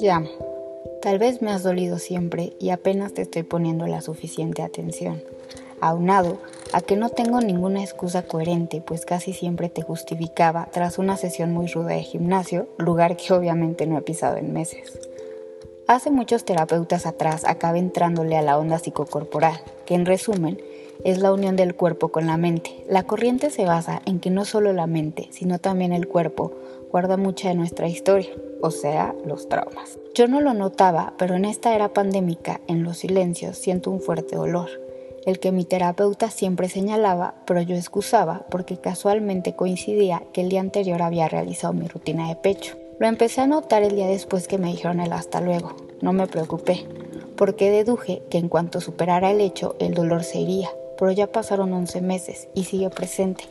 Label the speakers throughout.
Speaker 1: Ya, tal vez me has dolido siempre y apenas te estoy poniendo la suficiente atención. Aunado a que no tengo ninguna excusa coherente, pues casi siempre te justificaba tras una sesión muy ruda de gimnasio, lugar que obviamente no he pisado en meses. Hace muchos terapeutas atrás acabé entrándole a la onda psicocorporal, que en resumen es la unión del cuerpo con la mente. La corriente se basa en que no solo la mente, sino también el cuerpo guarda mucha de nuestra historia, o sea, los traumas. Yo no lo notaba, pero en esta era pandémica, en los silencios, siento un fuerte dolor, el que mi terapeuta siempre señalaba, pero yo excusaba porque casualmente coincidía que el día anterior había realizado mi rutina de pecho. Lo empecé a notar el día después que me dijeron el hasta luego. No me preocupé, porque deduje que en cuanto superara el hecho, el dolor se iría, pero ya pasaron 11 meses y sigue presente.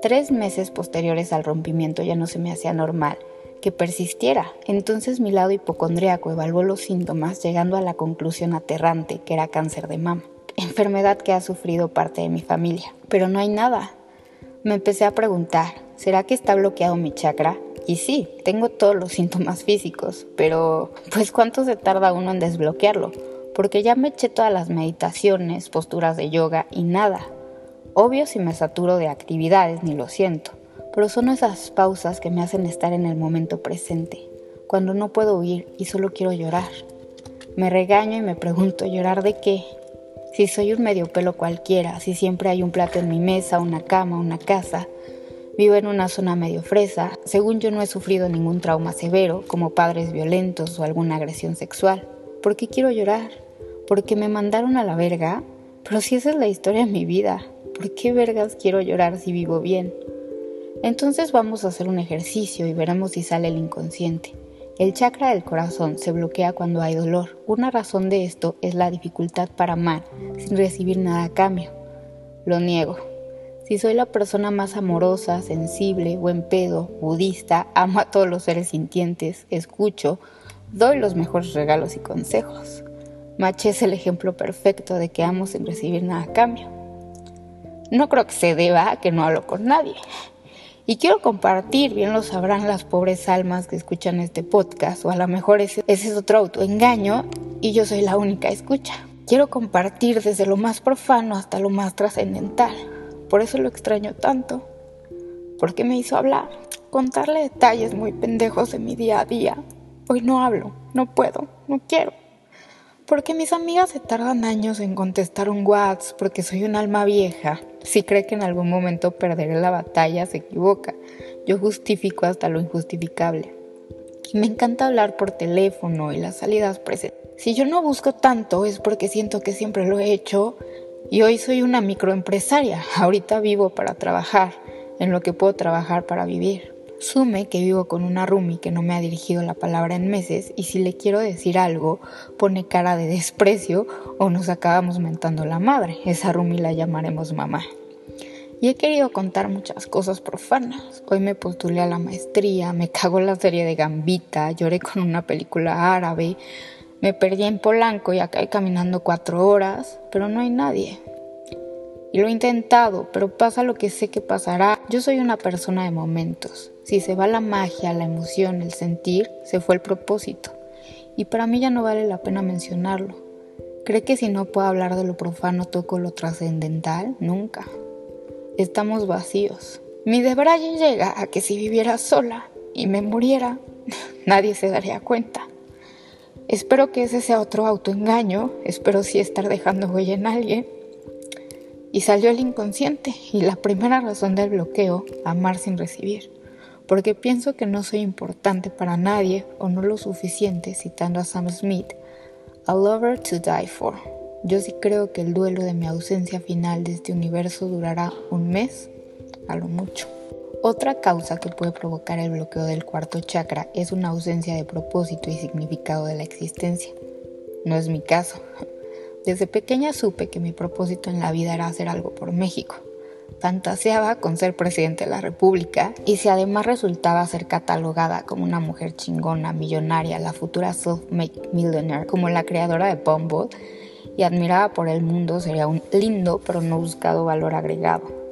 Speaker 1: Tres meses posteriores al rompimiento ya no se me hacía normal que persistiera. Entonces mi lado hipocondríaco evaluó los síntomas llegando a la conclusión aterrante que era cáncer de mama, enfermedad que ha sufrido parte de mi familia. Pero no hay nada. Me empecé a preguntar, ¿será que está bloqueado mi chakra? Y sí, tengo todos los síntomas físicos, pero pues ¿cuánto se tarda uno en desbloquearlo? Porque ya me eché todas las meditaciones, posturas de yoga y nada. Obvio si me saturo de actividades ni lo siento, pero son esas pausas que me hacen estar en el momento presente, cuando no puedo huir y solo quiero llorar. Me regaño y me pregunto, ¿llorar de qué? Si soy un medio pelo cualquiera, si siempre hay un plato en mi mesa, una cama, una casa, vivo en una zona medio fresa, según yo no he sufrido ningún trauma severo, como padres violentos o alguna agresión sexual. ¿Por qué quiero llorar? ¿Porque me mandaron a la verga? Pero si esa es la historia de mi vida, ¿por qué vergas quiero llorar si vivo bien? Entonces vamos a hacer un ejercicio y veremos si sale el inconsciente. El chakra del corazón se bloquea cuando hay dolor. Una razón de esto es la dificultad para amar sin recibir nada a cambio. Lo niego. Si soy la persona más amorosa, sensible, buen pedo, budista, amo a todos los seres sintientes, escucho, doy los mejores regalos y consejos. Maché es el ejemplo perfecto de que amo sin recibir nada a cambio. No creo que se deba a que no hablo con nadie. Y quiero compartir, bien lo sabrán las pobres almas que escuchan este podcast, o a lo mejor ese, ese es otro autoengaño y yo soy la única escucha. Quiero compartir desde lo más profano hasta lo más trascendental. Por eso lo extraño tanto. Porque me hizo hablar, contarle detalles muy pendejos de mi día a día. Hoy no hablo, no puedo, no quiero. Porque mis amigas se tardan años en contestar un WhatsApp porque soy un alma vieja. Si cree que en algún momento perderé la batalla, se equivoca. Yo justifico hasta lo injustificable. Y me encanta hablar por teléfono y las salidas presentes. Si yo no busco tanto es porque siento que siempre lo he hecho y hoy soy una microempresaria. Ahorita vivo para trabajar en lo que puedo trabajar para vivir. Sume que vivo con una Rumi que no me ha dirigido la palabra en meses y si le quiero decir algo pone cara de desprecio o nos acabamos mentando la madre. Esa Rumi la llamaremos mamá. Y he querido contar muchas cosas profanas. Hoy me postulé a la maestría, me cago en la serie de Gambita, lloré con una película árabe, me perdí en Polanco y acabé caminando cuatro horas, pero no hay nadie. Y lo he intentado, pero pasa lo que sé que pasará. Yo soy una persona de momentos. Si se va la magia, la emoción, el sentir, se fue el propósito. Y para mí ya no vale la pena mencionarlo. ¿Cree que si no puedo hablar de lo profano toco lo trascendental? Nunca. Estamos vacíos. Mi debraye llega a que si viviera sola y me muriera, nadie se daría cuenta. Espero que ese sea otro autoengaño, espero sí estar dejando huella en alguien, y salió el inconsciente y la primera razón del bloqueo, amar sin recibir. Porque pienso que no soy importante para nadie o no lo suficiente, citando a Sam Smith, a lover to die for. Yo sí creo que el duelo de mi ausencia final de este universo durará un mes, a lo mucho. Otra causa que puede provocar el bloqueo del cuarto chakra es una ausencia de propósito y significado de la existencia. No es mi caso. Desde pequeña supe que mi propósito en la vida era hacer algo por México. Fantaseaba con ser presidente de la República y si además resultaba ser catalogada como una mujer chingona, millonaria, la futura self-made millionaire, como la creadora de Bumble, y admirada por el mundo, sería un lindo pero no buscado valor agregado.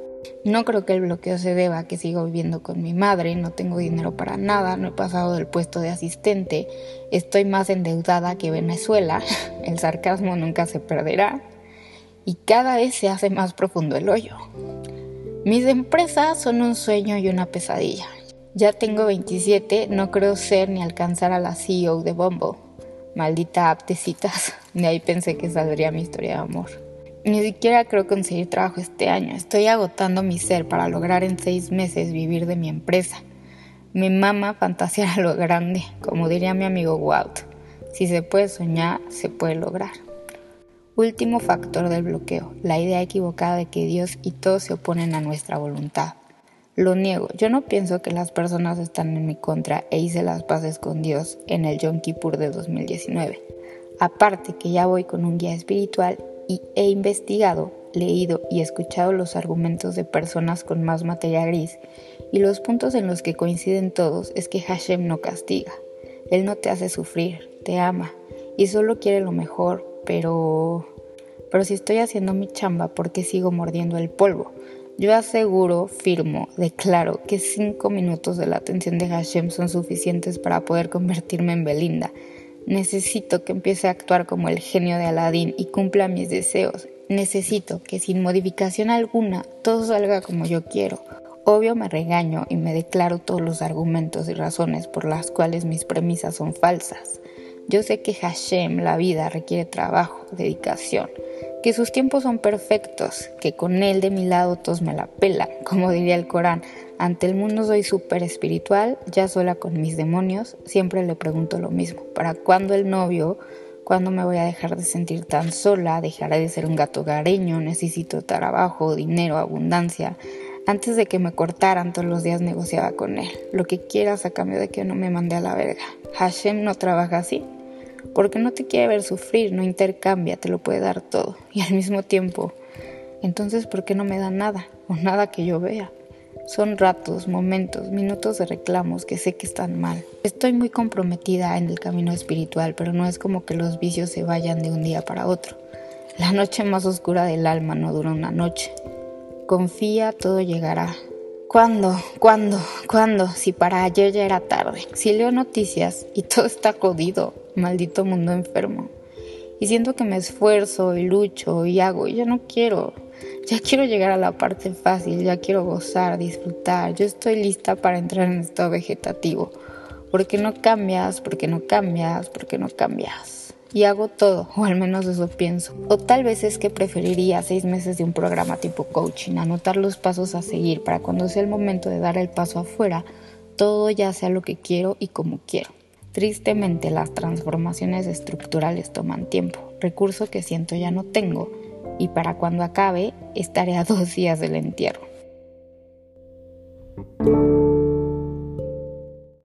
Speaker 1: No creo que el bloqueo se deba a que sigo viviendo con mi madre, no tengo dinero para nada, no he pasado del puesto de asistente, estoy más endeudada que Venezuela, el sarcasmo nunca se perderá y cada vez se hace más profundo el hoyo. Mis empresas son un sueño y una pesadilla. Ya tengo 27, no creo ser ni alcanzar a la CEO de Bombo. Maldita aptecitas, de ahí pensé que saldría mi historia de amor. Ni siquiera creo conseguir trabajo este año. Estoy agotando mi ser para lograr en seis meses vivir de mi empresa. Me mama fantasear lo grande, como diría mi amigo Walt. Si se puede soñar, se puede lograr. Último factor del bloqueo, la idea equivocada de que Dios y todos se oponen a nuestra voluntad. Lo niego, yo no pienso que las personas están en mi contra e hice las paces con Dios en el Yom Kippur de 2019. Aparte que ya voy con un guía espiritual y he investigado, leído y escuchado los argumentos de personas con más materia gris y los puntos en los que coinciden todos es que Hashem no castiga. Él no te hace sufrir, te ama y solo quiere lo mejor, pero... Pero si estoy haciendo mi chamba, ¿por qué sigo mordiendo el polvo? Yo aseguro, firmo, declaro que cinco minutos de la atención de Hashem son suficientes para poder convertirme en Belinda Necesito que empiece a actuar como el genio de Aladín y cumpla mis deseos. Necesito que sin modificación alguna todo salga como yo quiero. Obvio me regaño y me declaro todos los argumentos y razones por las cuales mis premisas son falsas. Yo sé que Hashem, la vida, requiere trabajo, dedicación, que sus tiempos son perfectos, que con él de mi lado todos me la pelan, como diría el Corán. Ante el mundo soy súper espiritual, ya sola con mis demonios, siempre le pregunto lo mismo. ¿Para cuándo el novio? ¿Cuándo me voy a dejar de sentir tan sola? ¿Dejaré de ser un gato gareño? Necesito trabajo, dinero, abundancia. Antes de que me cortaran todos los días negociaba con él. Lo que quieras a cambio de que no me mande a la verga. Hashem no trabaja así porque no te quiere ver sufrir, no intercambia, te lo puede dar todo. Y al mismo tiempo, entonces, ¿por qué no me da nada o nada que yo vea? Son ratos, momentos, minutos de reclamos que sé que están mal. Estoy muy comprometida en el camino espiritual, pero no es como que los vicios se vayan de un día para otro. La noche más oscura del alma no dura una noche. Confía, todo llegará. ¿Cuándo? ¿Cuándo? ¿Cuándo? Si para ayer ya era tarde. Si leo noticias y todo está jodido, maldito mundo enfermo. Y siento que me esfuerzo y lucho y hago y ya no quiero. Ya quiero llegar a la parte fácil, ya quiero gozar, disfrutar. Yo estoy lista para entrar en estado vegetativo. Porque no cambias, porque no cambias, porque no cambias y hago todo, o al menos eso pienso. O tal vez es que preferiría seis meses de un programa tipo coaching, anotar los pasos a seguir para cuando sea el momento de dar el paso afuera, todo ya sea lo que quiero y como quiero. Tristemente las transformaciones estructurales toman tiempo, recurso que siento ya no tengo, y para cuando acabe estaré a dos días del entierro.